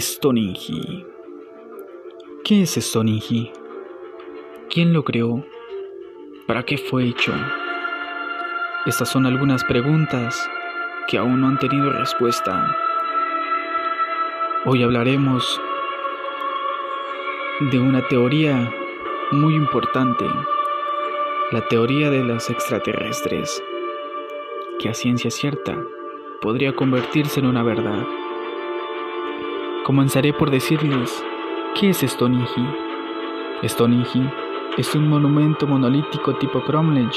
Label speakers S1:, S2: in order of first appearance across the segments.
S1: Stonehenge. ¿Qué es Stonehenge? ¿Quién lo creó? ¿Para qué fue hecho? Estas son algunas preguntas que aún no han tenido respuesta. Hoy hablaremos de una teoría muy importante, la teoría de los extraterrestres, que a ciencia cierta podría convertirse en una verdad. Comenzaré por decirles qué es Stonehenge. Stonehenge es un monumento monolítico tipo Cromlech,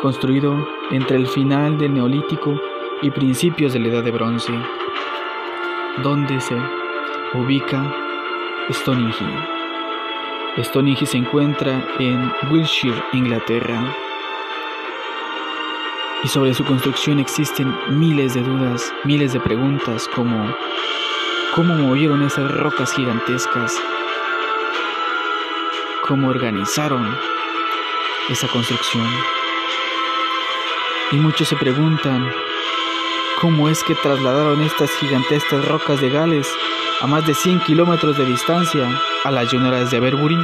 S1: construido entre el final del Neolítico y principios de la Edad de Bronce, donde se ubica Stonehenge. Stonehenge se encuentra en Wiltshire, Inglaterra, y sobre su construcción existen miles de dudas, miles de preguntas como cómo movieron esas rocas gigantescas, cómo organizaron esa construcción. Y muchos se preguntan cómo es que trasladaron estas gigantescas rocas de Gales a más de 100 kilómetros de distancia a las llanuras de Aberbury.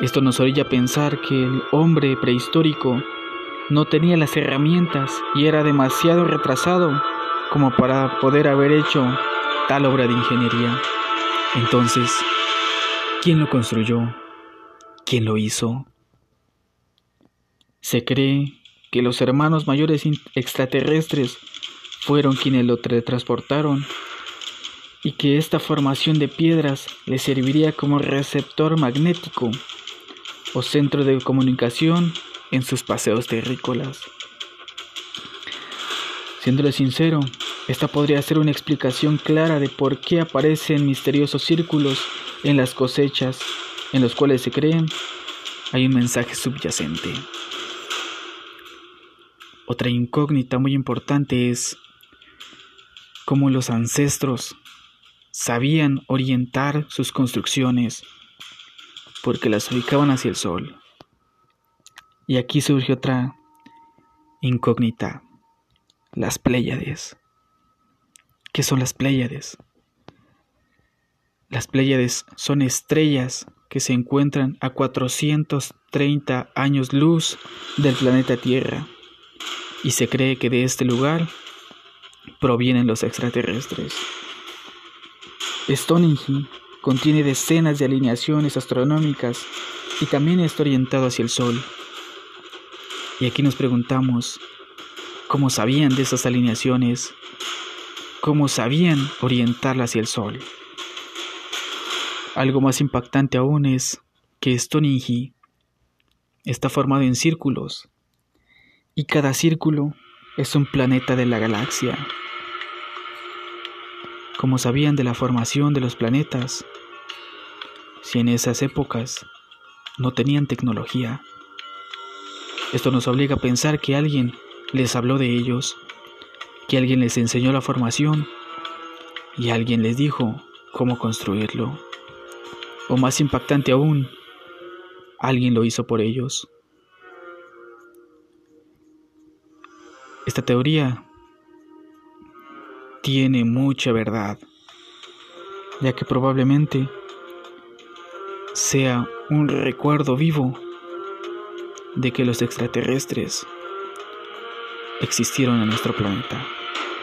S1: Esto nos orilla a pensar que el hombre prehistórico no tenía las herramientas y era demasiado retrasado como para poder haber hecho tal obra de ingeniería. Entonces, ¿quién lo construyó? ¿Quién lo hizo? Se cree que los hermanos mayores extraterrestres fueron quienes lo transportaron y que esta formación de piedras le serviría como receptor magnético o centro de comunicación en sus paseos terrícolas. Siéndole sincero, esta podría ser una explicación clara de por qué aparecen misteriosos círculos en las cosechas en los cuales se creen hay un mensaje subyacente. Otra incógnita muy importante es cómo los ancestros sabían orientar sus construcciones porque las ubicaban hacia el sol. Y aquí surge otra incógnita, las Pléyades. ¿Qué son las Pléyades? Las Pléyades son estrellas que se encuentran a 430 años luz del planeta Tierra y se cree que de este lugar provienen los extraterrestres. Stonehenge contiene decenas de alineaciones astronómicas y también está orientado hacia el Sol. Y aquí nos preguntamos, ¿cómo sabían de esas alineaciones? Cómo sabían orientarla hacia el sol. Algo más impactante aún es que Stonehenge está formado en círculos y cada círculo es un planeta de la galaxia. Como sabían de la formación de los planetas, si en esas épocas no tenían tecnología. Esto nos obliga a pensar que alguien les habló de ellos que alguien les enseñó la formación y alguien les dijo cómo construirlo. O más impactante aún, alguien lo hizo por ellos. Esta teoría tiene mucha verdad, ya que probablemente sea un recuerdo vivo de que los extraterrestres existieron en nuestro planeta.